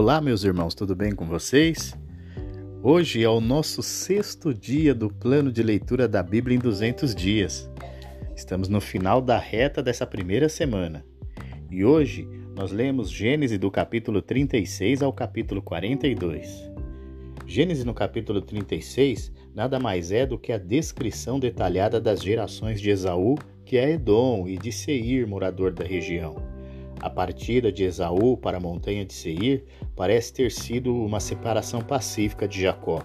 Olá, meus irmãos, tudo bem com vocês? Hoje é o nosso sexto dia do plano de leitura da Bíblia em 200 dias. Estamos no final da reta dessa primeira semana e hoje nós lemos Gênesis do capítulo 36 ao capítulo 42. Gênesis no capítulo 36 nada mais é do que a descrição detalhada das gerações de Esaú, que é Edom, e de Seir, morador da região. A partida de Esaú para a montanha de Seir parece ter sido uma separação pacífica de Jacó.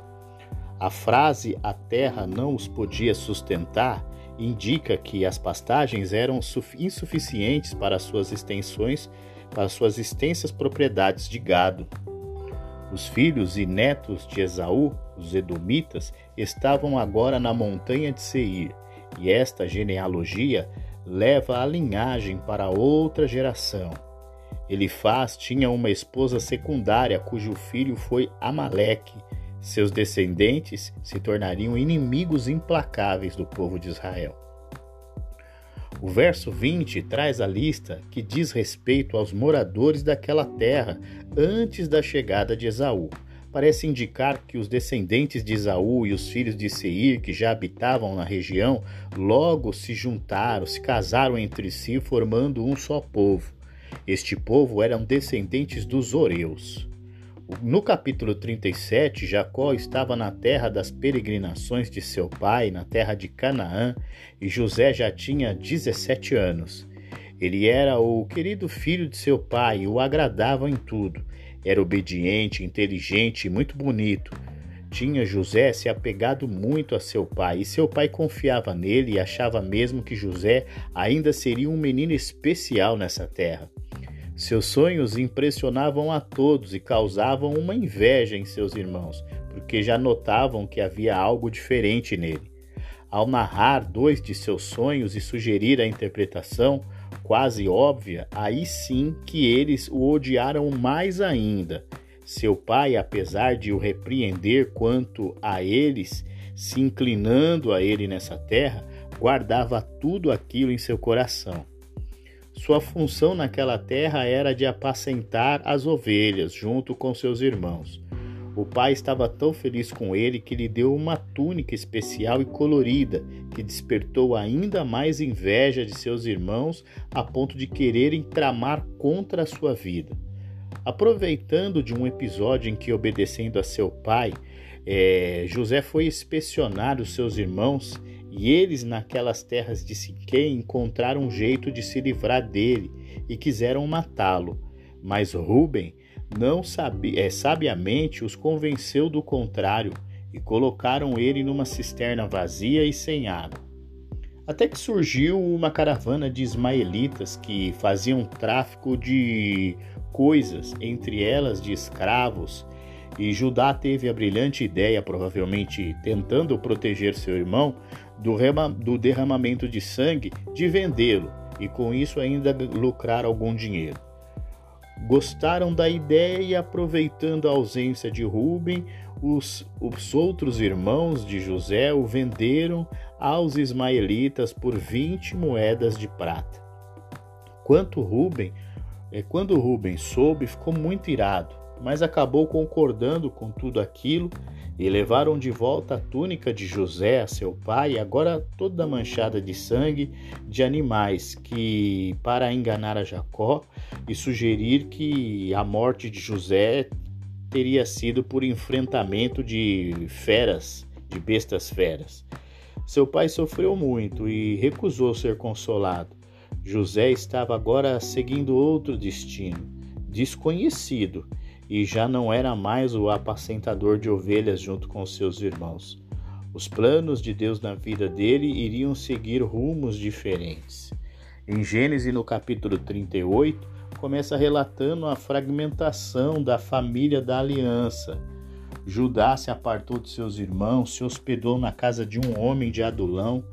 A frase a terra não os podia sustentar indica que as pastagens eram insuficientes para suas extensões, para suas extensas propriedades de gado. Os filhos e netos de Esaú, os edomitas, estavam agora na montanha de Seir, e esta genealogia leva a linhagem para outra geração. Elifaz tinha uma esposa secundária cujo filho foi Amaleque. Seus descendentes se tornariam inimigos implacáveis do povo de Israel. O verso 20 traz a lista que diz respeito aos moradores daquela terra antes da chegada de Esaú parece indicar que os descendentes de Esaú e os filhos de Seir, que já habitavam na região, logo se juntaram, se casaram entre si, formando um só povo. Este povo eram descendentes dos Oreus. No capítulo 37, Jacó estava na terra das peregrinações de seu pai, na terra de Canaã, e José já tinha 17 anos. Ele era o querido filho de seu pai e o agradava em tudo. Era obediente, inteligente e muito bonito. Tinha José se apegado muito a seu pai, e seu pai confiava nele e achava mesmo que José ainda seria um menino especial nessa terra. Seus sonhos impressionavam a todos e causavam uma inveja em seus irmãos, porque já notavam que havia algo diferente nele. Ao narrar dois de seus sonhos e sugerir a interpretação, quase óbvia, aí sim que eles o odiaram mais ainda. Seu pai, apesar de o repreender quanto a eles, se inclinando a ele nessa terra, guardava tudo aquilo em seu coração. Sua função naquela terra era de apacentar as ovelhas junto com seus irmãos. O pai estava tão feliz com ele que lhe deu uma túnica especial e colorida, que despertou ainda mais inveja de seus irmãos a ponto de quererem tramar contra a sua vida. Aproveitando de um episódio em que, obedecendo a seu pai, é, José foi inspecionar os seus irmãos e eles, naquelas terras de Siquém, encontraram um jeito de se livrar dele e quiseram matá-lo. Mas Ruben não sabi, é, sabiamente os convenceu do contrário e colocaram ele numa cisterna vazia e sem água. Até que surgiu uma caravana de ismaelitas que faziam tráfico de coisas, entre elas de escravos, e Judá teve a brilhante ideia, provavelmente tentando proteger seu irmão do, do derramamento de sangue, de vendê-lo e com isso ainda lucrar algum dinheiro gostaram da ideia e, aproveitando a ausência de Rubem, os, os outros irmãos de José o venderam aos ismaelitas por 20 moedas de prata. Quanto Rubem, é, quando Rubem soube, ficou muito irado, mas acabou concordando com tudo aquilo e levaram de volta a túnica de José a seu pai, agora toda manchada de sangue de animais, que para enganar a Jacó e sugerir que a morte de José teria sido por enfrentamento de feras, de bestas feras. Seu pai sofreu muito e recusou ser consolado. José estava agora seguindo outro destino, desconhecido, e já não era mais o apacentador de ovelhas junto com seus irmãos. Os planos de Deus na vida dele iriam seguir rumos diferentes. Em Gênesis, no capítulo 38, começa relatando a fragmentação da família da aliança. Judá se apartou de seus irmãos, se hospedou na casa de um homem de Adulão,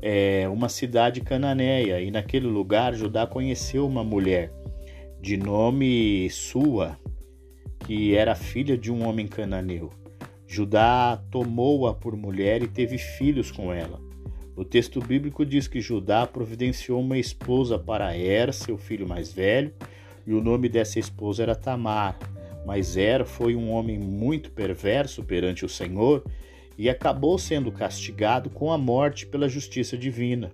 é, uma cidade cananeia, e naquele lugar Judá conheceu uma mulher de nome Sua, que era filha de um homem cananeu. Judá tomou-a por mulher e teve filhos com ela. O texto bíblico diz que Judá providenciou uma esposa para Er, seu filho mais velho, e o nome dessa esposa era Tamar. Mas Er foi um homem muito perverso perante o Senhor e acabou sendo castigado com a morte pela justiça divina.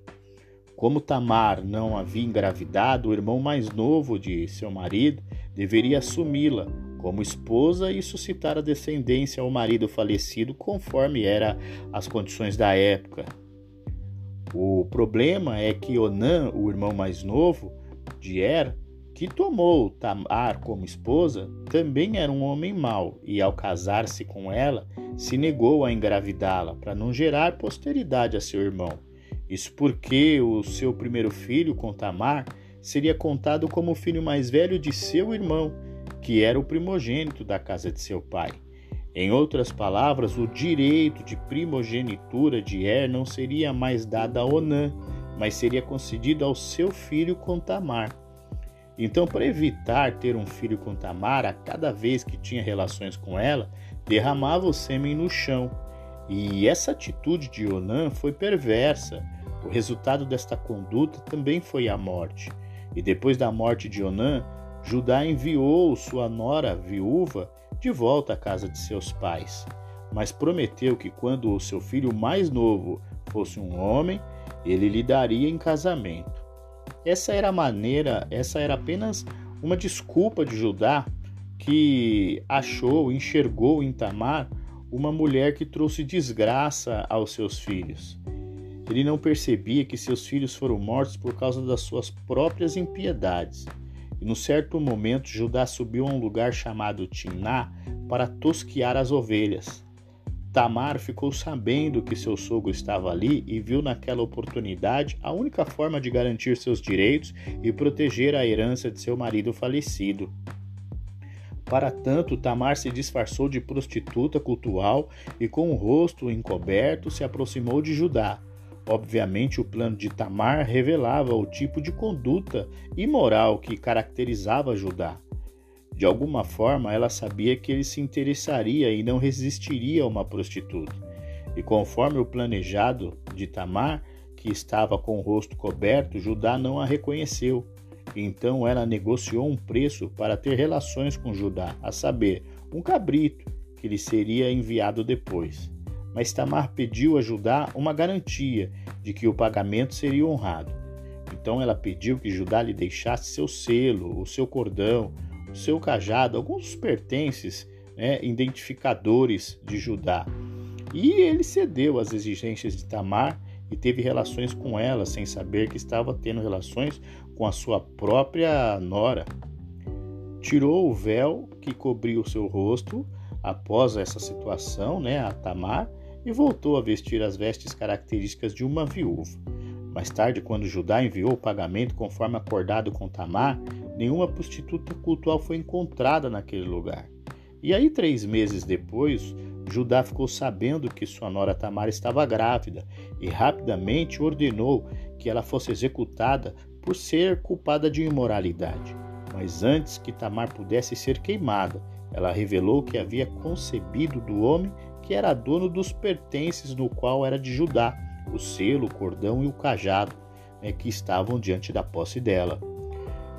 Como Tamar não havia engravidado, o irmão mais novo de seu marido deveria assumi-la como esposa e suscitar a descendência ao marido falecido, conforme eram as condições da época. O problema é que Onã, o irmão mais novo de Er, que tomou Tamar como esposa, também era um homem mau e, ao casar-se com ela, se negou a engravidá-la para não gerar posteridade a seu irmão. Isso porque o seu primeiro filho, com Tamar, seria contado como o filho mais velho de seu irmão, que era o primogênito da casa de seu pai. Em outras palavras, o direito de primogenitura de Er não seria mais dado a Onã, mas seria concedido ao seu filho com Tamar. Então, para evitar ter um filho com Tamara, cada vez que tinha relações com ela, derramava o sêmen no chão. E essa atitude de Onã foi perversa. O resultado desta conduta também foi a morte. E depois da morte de Onã, Judá enviou sua nora viúva de volta à casa de seus pais, mas prometeu que quando o seu filho mais novo fosse um homem, ele lhe daria em casamento. Essa era a maneira, essa era apenas uma desculpa de Judá que achou, enxergou em Tamar uma mulher que trouxe desgraça aos seus filhos. Ele não percebia que seus filhos foram mortos por causa das suas próprias impiedades. E num certo momento, Judá subiu a um lugar chamado Timná para tosquiar as ovelhas. Tamar ficou sabendo que seu sogro estava ali e viu naquela oportunidade a única forma de garantir seus direitos e proteger a herança de seu marido falecido. Para tanto, Tamar se disfarçou de prostituta cultual e, com o rosto encoberto, se aproximou de Judá. Obviamente, o plano de Tamar revelava o tipo de conduta imoral que caracterizava Judá. De alguma forma, ela sabia que ele se interessaria e não resistiria a uma prostituta. E conforme o planejado de Tamar, que estava com o rosto coberto, Judá não a reconheceu. Então ela negociou um preço para ter relações com Judá, a saber, um cabrito que lhe seria enviado depois. Mas Tamar pediu a Judá uma garantia de que o pagamento seria honrado. Então ela pediu que Judá lhe deixasse seu selo, o seu cordão, seu cajado, alguns pertences né, identificadores de Judá. E ele cedeu às exigências de Tamar e teve relações com ela, sem saber que estava tendo relações com a sua própria nora. Tirou o véu que cobriu o seu rosto após essa situação, né, a Tamar, e voltou a vestir as vestes características de uma viúva. Mais tarde, quando Judá enviou o pagamento conforme acordado com Tamar, nenhuma prostituta cultual foi encontrada naquele lugar. E aí, três meses depois, Judá ficou sabendo que sua nora Tamar estava grávida e rapidamente ordenou que ela fosse executada por ser culpada de imoralidade. Mas antes que Tamar pudesse ser queimada, ela revelou que havia concebido do homem que era dono dos pertences no qual era de Judá, o selo, o cordão e o cajado, né, que estavam diante da posse dela.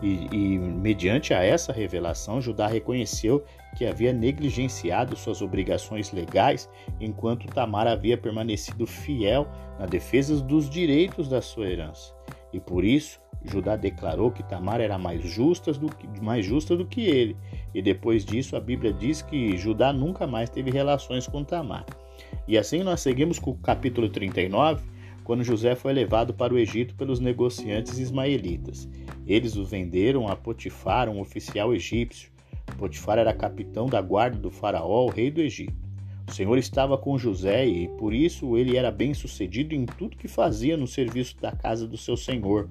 E, e, mediante a essa revelação, Judá reconheceu que havia negligenciado suas obrigações legais, enquanto Tamar havia permanecido fiel na defesa dos direitos da sua herança. E por isso, Judá declarou que Tamar era mais justa do que, mais justa do que ele. E depois disso, a Bíblia diz que Judá nunca mais teve relações com Tamar. E assim nós seguimos com o capítulo 39, quando José foi levado para o Egito pelos negociantes ismaelitas. Eles o venderam a Potifar, um oficial egípcio. Potifar era capitão da guarda do faraó, rei do Egito. O Senhor estava com José e por isso ele era bem sucedido em tudo que fazia no serviço da casa do seu senhor.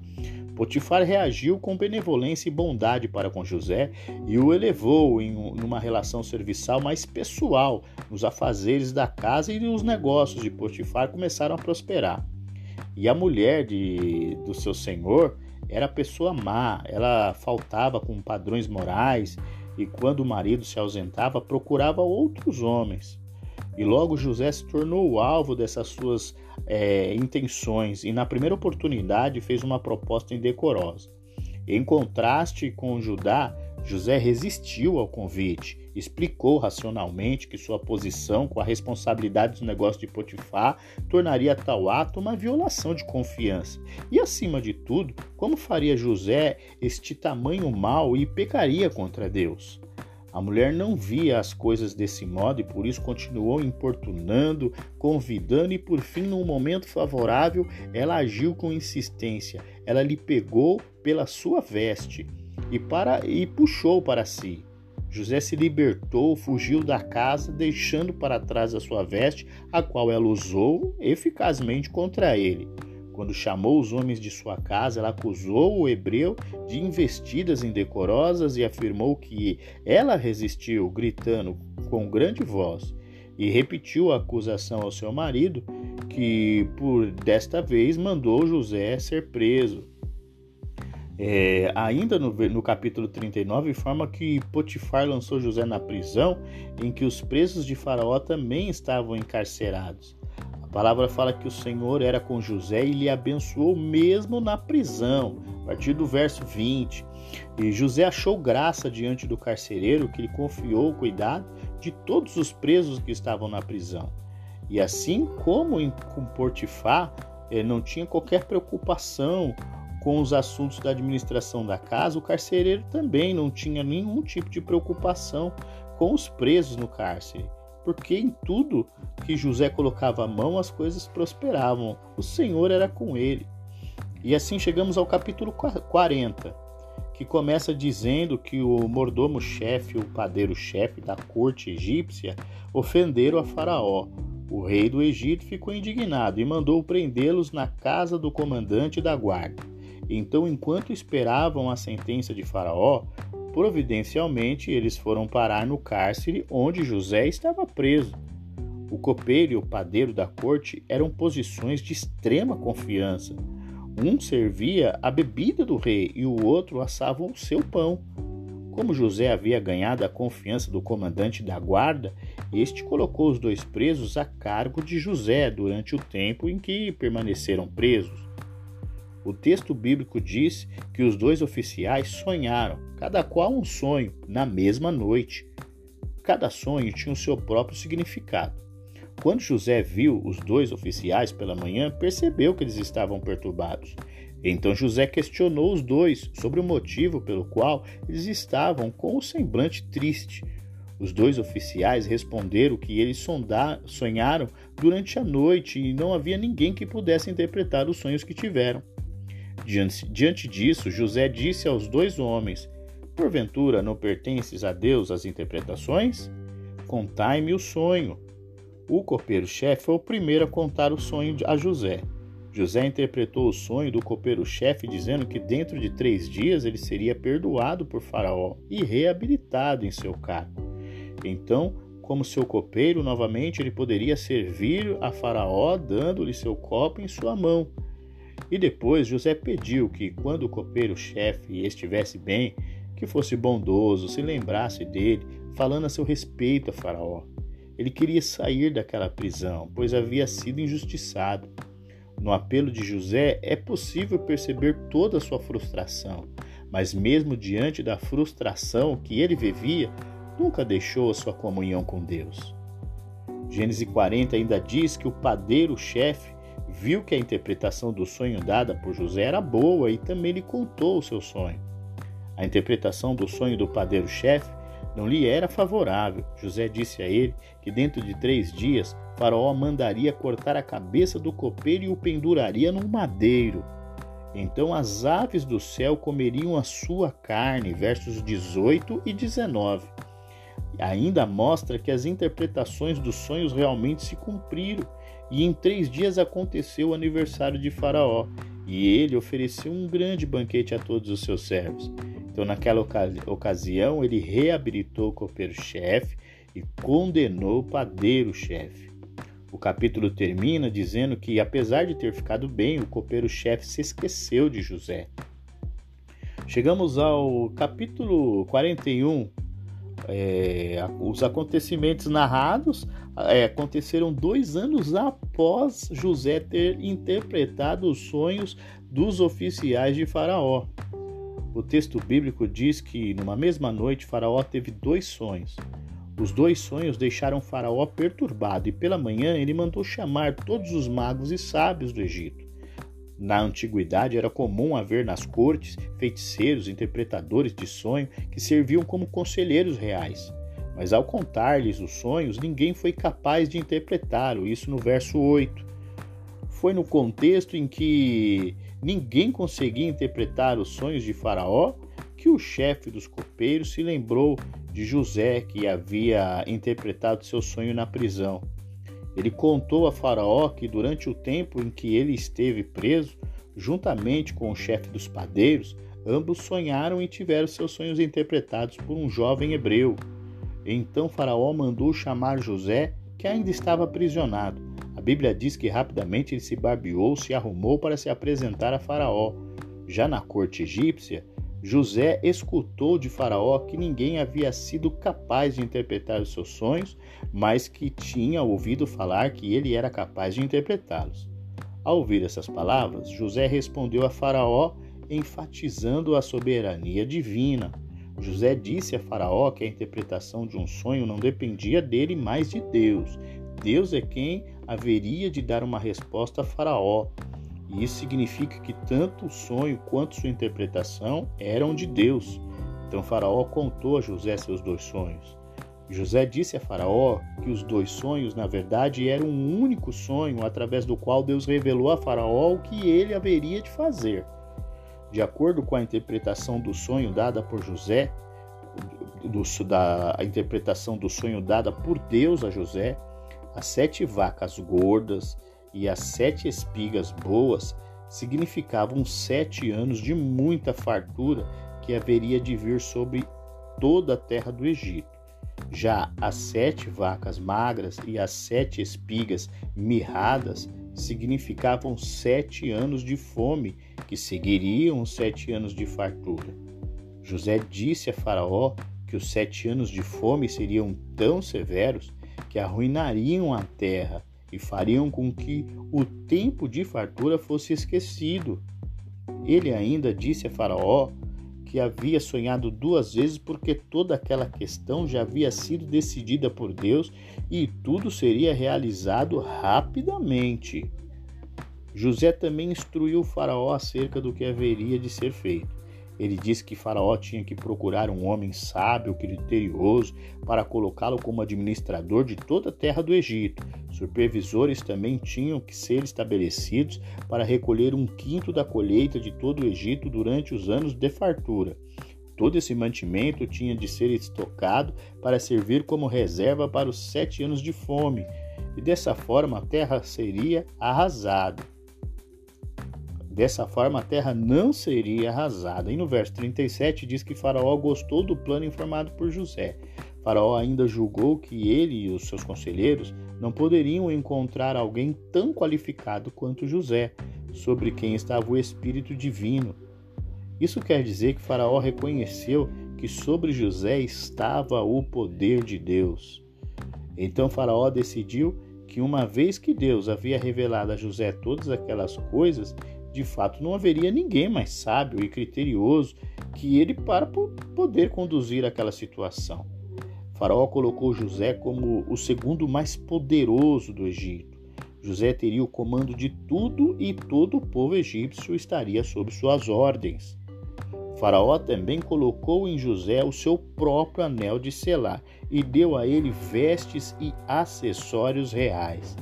Potifar reagiu com benevolência e bondade para com José e o elevou em uma relação serviçal mais pessoal nos afazeres da casa e os negócios de Potifar começaram a prosperar. E a mulher de, do seu senhor era pessoa má, ela faltava com padrões morais e quando o marido se ausentava procurava outros homens. E logo José se tornou o alvo dessas suas é, intenções e na primeira oportunidade fez uma proposta indecorosa. Em contraste com Judá, José resistiu ao convite, explicou racionalmente que sua posição com a responsabilidade do negócio de Potifar tornaria tal ato uma violação de confiança. E acima de tudo, como faria José este tamanho mal e pecaria contra Deus? A mulher não via as coisas desse modo e por isso continuou importunando, convidando e por fim, num momento favorável, ela agiu com insistência. Ela lhe pegou pela sua veste e para e puxou para si. José se libertou, fugiu da casa, deixando para trás a sua veste, a qual ela usou eficazmente contra ele. Quando chamou os homens de sua casa, ela acusou o hebreu de investidas indecorosas e afirmou que ela resistiu, gritando com grande voz, e repetiu a acusação ao seu marido, que por desta vez mandou José ser preso. É, ainda no, no capítulo 39, informa que Potifar lançou José na prisão, em que os presos de Faraó também estavam encarcerados. A palavra fala que o Senhor era com José e lhe abençoou mesmo na prisão, a partir do verso 20. E José achou graça diante do carcereiro que lhe confiou o cuidado de todos os presos que estavam na prisão. E assim como em com Portifar, ele não tinha qualquer preocupação com os assuntos da administração da casa, o carcereiro também não tinha nenhum tipo de preocupação com os presos no cárcere porque em tudo que José colocava a mão as coisas prosperavam. O Senhor era com ele. E assim chegamos ao capítulo 40, que começa dizendo que o mordomo-chefe, o padeiro-chefe da corte egípcia, ofenderam a Faraó. O rei do Egito ficou indignado e mandou prendê-los na casa do comandante da guarda. Então, enquanto esperavam a sentença de Faraó, Providencialmente, eles foram parar no cárcere onde José estava preso. O copeiro e o padeiro da corte eram posições de extrema confiança. Um servia a bebida do rei e o outro assava o seu pão. Como José havia ganhado a confiança do comandante da guarda, este colocou os dois presos a cargo de José durante o tempo em que permaneceram presos. O texto bíblico diz que os dois oficiais sonharam, cada qual um sonho, na mesma noite. Cada sonho tinha o seu próprio significado. Quando José viu os dois oficiais pela manhã, percebeu que eles estavam perturbados. Então José questionou os dois sobre o motivo pelo qual eles estavam com o semblante triste. Os dois oficiais responderam que eles sonharam durante a noite e não havia ninguém que pudesse interpretar os sonhos que tiveram. Diante, disso, José disse aos dois homens: Porventura não pertences a Deus as interpretações? Contai-me o sonho. O copeiro-chefe foi o primeiro a contar o sonho a José. José interpretou o sonho do copeiro-chefe dizendo que dentro de três dias ele seria perdoado por Faraó e reabilitado em seu cargo. Então, como seu copeiro, novamente ele poderia servir a Faraó dando-lhe seu copo em sua mão e depois José pediu que, quando o copeiro-chefe estivesse bem, que fosse bondoso, se lembrasse dele, falando a seu respeito a Faraó. Ele queria sair daquela prisão, pois havia sido injustiçado. No apelo de José é possível perceber toda a sua frustração, mas mesmo diante da frustração que ele vivia, nunca deixou a sua comunhão com Deus. Gênesis 40 ainda diz que o padeiro-chefe viu que a interpretação do sonho dada por José era boa e também lhe contou o seu sonho. A interpretação do sonho do padeiro-chefe não lhe era favorável. José disse a ele que dentro de três dias Faraó mandaria cortar a cabeça do copeiro e o penduraria num madeiro. Então as aves do céu comeriam a sua carne, versos 18 e 19. Ainda mostra que as interpretações dos sonhos realmente se cumpriram e em três dias aconteceu o aniversário de Faraó, e ele ofereceu um grande banquete a todos os seus servos. Então, naquela ocasião, ele reabilitou o copeiro-chefe e condenou o padeiro-chefe. O capítulo termina dizendo que, apesar de ter ficado bem, o copeiro-chefe se esqueceu de José. Chegamos ao capítulo 41, é, os acontecimentos narrados é, aconteceram dois anos após José ter interpretado os sonhos dos oficiais de Faraó. O texto bíblico diz que, numa mesma noite, Faraó teve dois sonhos. Os dois sonhos deixaram Faraó perturbado e pela manhã ele mandou chamar todos os magos e sábios do Egito. Na antiguidade era comum haver nas cortes feiticeiros, interpretadores de sonho que serviam como conselheiros reais. Mas ao contar-lhes os sonhos, ninguém foi capaz de interpretá-lo. Isso no verso 8. Foi no contexto em que ninguém conseguia interpretar os sonhos de Faraó que o chefe dos copeiros se lembrou de José, que havia interpretado seu sonho na prisão. Ele contou a Faraó que durante o tempo em que ele esteve preso, juntamente com o chefe dos padeiros, ambos sonharam e tiveram seus sonhos interpretados por um jovem hebreu. Então Faraó mandou chamar José, que ainda estava aprisionado. A Bíblia diz que rapidamente ele se barbeou, se arrumou para se apresentar a Faraó. Já na corte egípcia, José escutou de Faraó que ninguém havia sido capaz de interpretar os seus sonhos, mas que tinha ouvido falar que ele era capaz de interpretá-los. Ao ouvir essas palavras, José respondeu a Faraó, enfatizando a soberania divina. José disse a Faraó que a interpretação de um sonho não dependia dele, mas de Deus. Deus é quem haveria de dar uma resposta a Faraó. E isso significa que tanto o sonho quanto sua interpretação eram de Deus. Então Faraó contou a José seus dois sonhos. José disse a Faraó que os dois sonhos, na verdade, eram um único sonho através do qual Deus revelou a Faraó o que ele haveria de fazer. De acordo com a interpretação do sonho dada por José, do, da a interpretação do sonho dada por Deus a José, as sete vacas gordas e as sete espigas boas significavam sete anos de muita fartura que haveria de vir sobre toda a terra do Egito. Já as sete vacas magras e as sete espigas mirradas significavam sete anos de fome, que seguiriam os sete anos de fartura. José disse a Faraó que os sete anos de fome seriam tão severos que arruinariam a terra e fariam com que o tempo de fartura fosse esquecido. Ele ainda disse a Faraó que havia sonhado duas vezes porque toda aquela questão já havia sido decidida por Deus e tudo seria realizado rapidamente. José também instruiu o Faraó acerca do que haveria de ser feito. Ele disse que Faraó tinha que procurar um homem sábio, criterioso, para colocá-lo como administrador de toda a terra do Egito. Supervisores também tinham que ser estabelecidos para recolher um quinto da colheita de todo o Egito durante os anos de fartura. Todo esse mantimento tinha de ser estocado para servir como reserva para os sete anos de fome, e dessa forma a terra seria arrasada. Dessa forma, a terra não seria arrasada. E no verso 37 diz que Faraó gostou do plano informado por José. Faraó ainda julgou que ele e os seus conselheiros não poderiam encontrar alguém tão qualificado quanto José, sobre quem estava o Espírito Divino. Isso quer dizer que Faraó reconheceu que sobre José estava o poder de Deus. Então Faraó decidiu que, uma vez que Deus havia revelado a José todas aquelas coisas, de fato não haveria ninguém mais sábio e criterioso que ele para poder conduzir aquela situação. Faraó colocou José como o segundo mais poderoso do Egito. José teria o comando de tudo e todo o povo egípcio estaria sob suas ordens. Faraó também colocou em José o seu próprio anel de selar e deu a ele vestes e acessórios reais.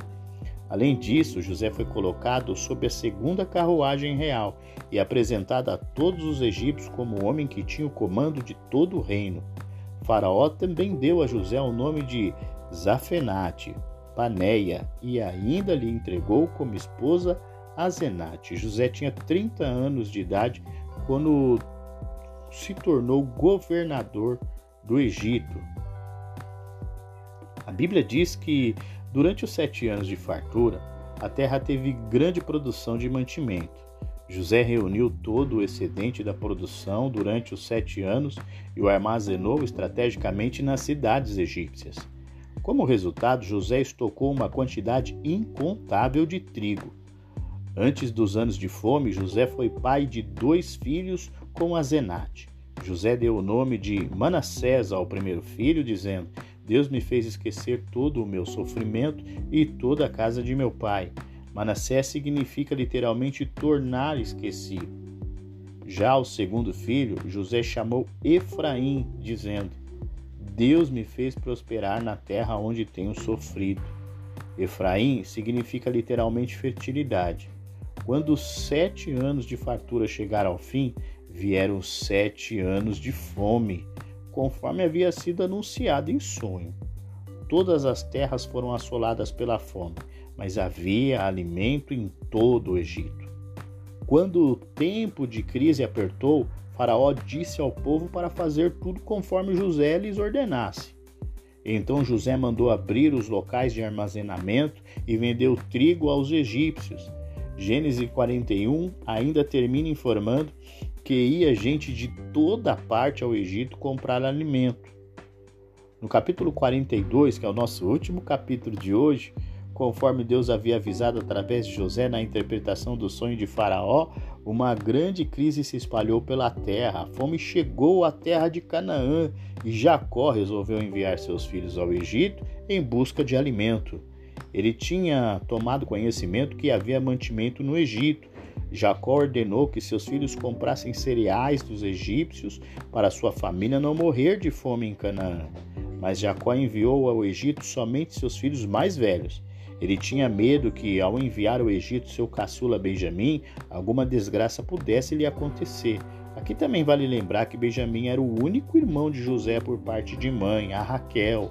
Além disso, José foi colocado sob a segunda carruagem real e apresentado a todos os egípcios como o homem que tinha o comando de todo o reino. Faraó também deu a José o nome de Zafenate, Paneia, e ainda lhe entregou como esposa Azenate. José tinha 30 anos de idade quando se tornou governador do Egito. A Bíblia diz que Durante os sete anos de fartura, a terra teve grande produção de mantimento. José reuniu todo o excedente da produção durante os sete anos e o armazenou estrategicamente nas cidades egípcias. Como resultado, José estocou uma quantidade incontável de trigo. Antes dos anos de fome, José foi pai de dois filhos com Azenate. José deu o nome de Manassés ao primeiro filho, dizendo: Deus me fez esquecer todo o meu sofrimento e toda a casa de meu pai. Manassés significa literalmente tornar esquecido. Já o segundo filho, José chamou Efraim, dizendo: Deus me fez prosperar na terra onde tenho sofrido. Efraim significa literalmente fertilidade. Quando os sete anos de fartura chegaram ao fim, vieram sete anos de fome, conforme havia sido anunciado em sonho. Todas as terras foram assoladas pela fome, mas havia alimento em todo o Egito. Quando o tempo de crise apertou, Faraó disse ao povo para fazer tudo conforme José lhes ordenasse. Então José mandou abrir os locais de armazenamento e vendeu trigo aos egípcios. Gênesis 41 ainda termina informando que ia gente de toda parte ao Egito comprar alimento. No capítulo 42, que é o nosso último capítulo de hoje, conforme Deus havia avisado através de José na interpretação do sonho de Faraó, uma grande crise se espalhou pela terra. A fome chegou à terra de Canaã e Jacó resolveu enviar seus filhos ao Egito em busca de alimento. Ele tinha tomado conhecimento que havia mantimento no Egito. Jacó ordenou que seus filhos comprassem cereais dos egípcios para sua família não morrer de fome em Canaã. Mas Jacó enviou ao Egito somente seus filhos mais velhos. Ele tinha medo que, ao enviar ao Egito seu caçula Benjamim, alguma desgraça pudesse lhe acontecer. Aqui também vale lembrar que Benjamim era o único irmão de José por parte de mãe, a Raquel.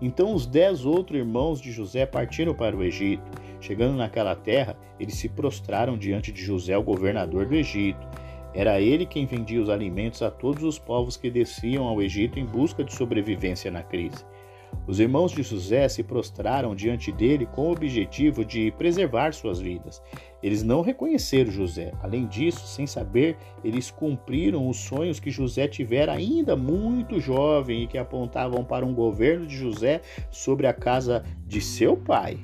Então os dez outros irmãos de José partiram para o Egito. Chegando naquela terra, eles se prostraram diante de José, o governador do Egito. Era ele quem vendia os alimentos a todos os povos que desciam ao Egito em busca de sobrevivência na crise. Os irmãos de José se prostraram diante dele com o objetivo de preservar suas vidas. Eles não reconheceram José. Além disso, sem saber, eles cumpriram os sonhos que José tivera ainda muito jovem e que apontavam para um governo de José sobre a casa de seu pai.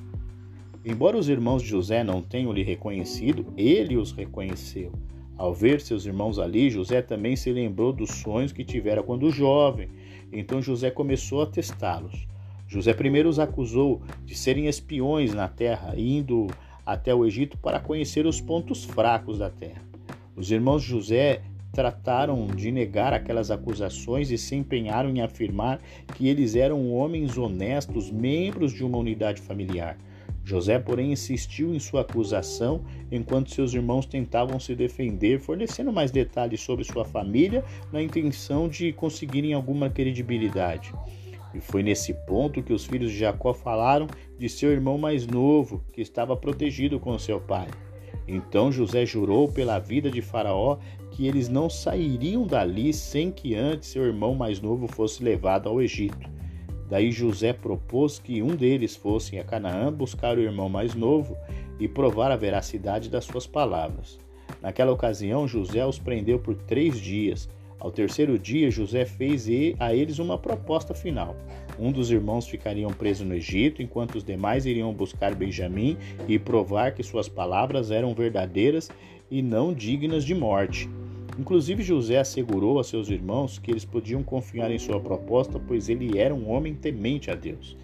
Embora os irmãos de José não tenham lhe reconhecido, ele os reconheceu. Ao ver seus irmãos ali, José também se lembrou dos sonhos que tivera quando jovem. Então José começou a testá-los. José primeiro os acusou de serem espiões na terra, indo até o Egito para conhecer os pontos fracos da terra. Os irmãos de José trataram de negar aquelas acusações e se empenharam em afirmar que eles eram homens honestos, membros de uma unidade familiar. José, porém, insistiu em sua acusação, enquanto seus irmãos tentavam se defender, fornecendo mais detalhes sobre sua família na intenção de conseguirem alguma credibilidade. E foi nesse ponto que os filhos de Jacó falaram de seu irmão mais novo, que estava protegido com seu pai. Então José jurou pela vida de Faraó que eles não sairiam dali sem que antes seu irmão mais novo fosse levado ao Egito. Daí José propôs que um deles fosse a Canaã buscar o irmão mais novo e provar a veracidade das suas palavras. Naquela ocasião, José os prendeu por três dias ao terceiro dia, José fez a eles uma proposta final. Um dos irmãos ficariam preso no Egito, enquanto os demais iriam buscar Benjamim e provar que suas palavras eram verdadeiras e não dignas de morte. Inclusive, José assegurou a seus irmãos que eles podiam confiar em sua proposta, pois ele era um homem temente a Deus.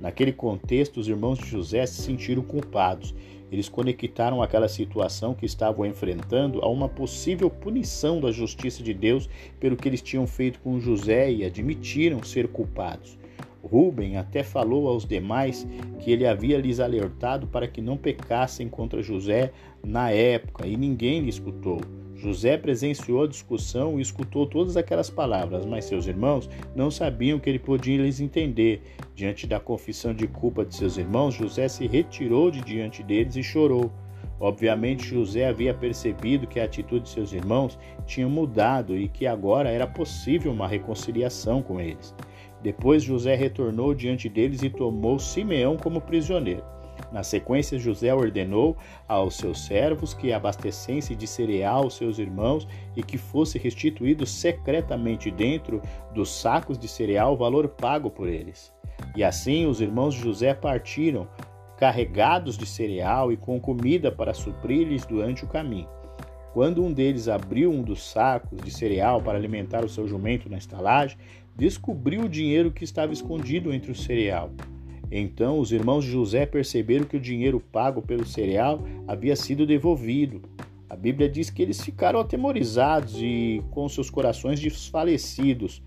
Naquele contexto, os irmãos de José se sentiram culpados eles conectaram aquela situação que estavam enfrentando a uma possível punição da justiça de Deus pelo que eles tinham feito com José e admitiram ser culpados. Rubem até falou aos demais que ele havia lhes alertado para que não pecassem contra José na época e ninguém lhe escutou. José presenciou a discussão e escutou todas aquelas palavras, mas seus irmãos não sabiam que ele podia lhes entender. Diante da confissão de culpa de seus irmãos, José se retirou de diante deles e chorou. Obviamente, José havia percebido que a atitude de seus irmãos tinha mudado e que agora era possível uma reconciliação com eles. Depois, José retornou diante deles e tomou Simeão como prisioneiro. Na sequência, José ordenou aos seus servos que abastecessem de cereal os seus irmãos e que fosse restituído secretamente dentro dos sacos de cereal o valor pago por eles. E assim os irmãos de José partiram, carregados de cereal e com comida para suprir-lhes durante o caminho. Quando um deles abriu um dos sacos de cereal para alimentar o seu jumento na estalagem, descobriu o dinheiro que estava escondido entre o cereal. Então os irmãos de José perceberam que o dinheiro pago pelo cereal havia sido devolvido. A Bíblia diz que eles ficaram atemorizados e com seus corações desfalecidos.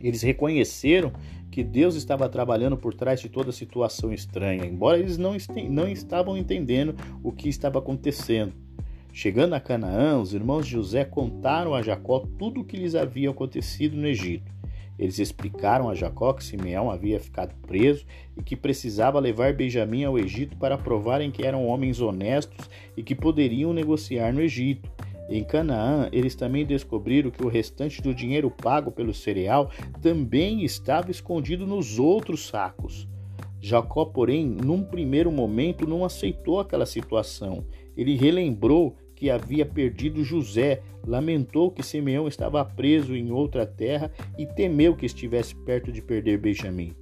Eles reconheceram que Deus estava trabalhando por trás de toda a situação estranha, embora eles não, não estavam entendendo o que estava acontecendo. Chegando a Canaã, os irmãos de José contaram a Jacó tudo o que lhes havia acontecido no Egito. Eles explicaram a Jacó que Simeão havia ficado preso e que precisava levar Benjamim ao Egito para provarem que eram homens honestos e que poderiam negociar no Egito. Em Canaã, eles também descobriram que o restante do dinheiro pago pelo cereal também estava escondido nos outros sacos. Jacó, porém, num primeiro momento não aceitou aquela situação. Ele relembrou que havia perdido José, lamentou que Simeão estava preso em outra terra e temeu que estivesse perto de perder Benjamim.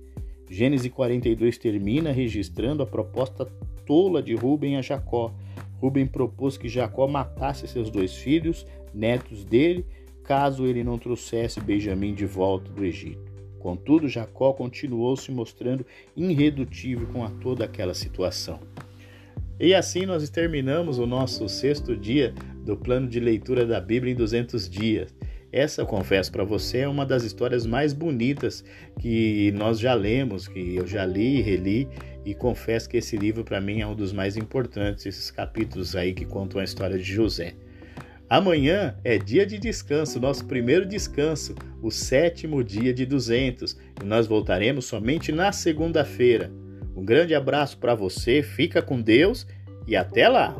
Gênesis 42 termina registrando a proposta tola de Rubem a Jacó. Rubem propôs que Jacó matasse seus dois filhos, netos dele, caso ele não trouxesse Benjamim de volta do Egito. Contudo, Jacó continuou se mostrando irredutível com a toda aquela situação. E assim nós terminamos o nosso sexto dia do plano de leitura da Bíblia em 200 dias. Essa, confesso para você, é uma das histórias mais bonitas que nós já lemos, que eu já li e reli, e confesso que esse livro para mim é um dos mais importantes, esses capítulos aí que contam a história de José. Amanhã é dia de descanso, nosso primeiro descanso, o sétimo dia de 200, e nós voltaremos somente na segunda-feira. Um grande abraço para você, fica com Deus e até lá!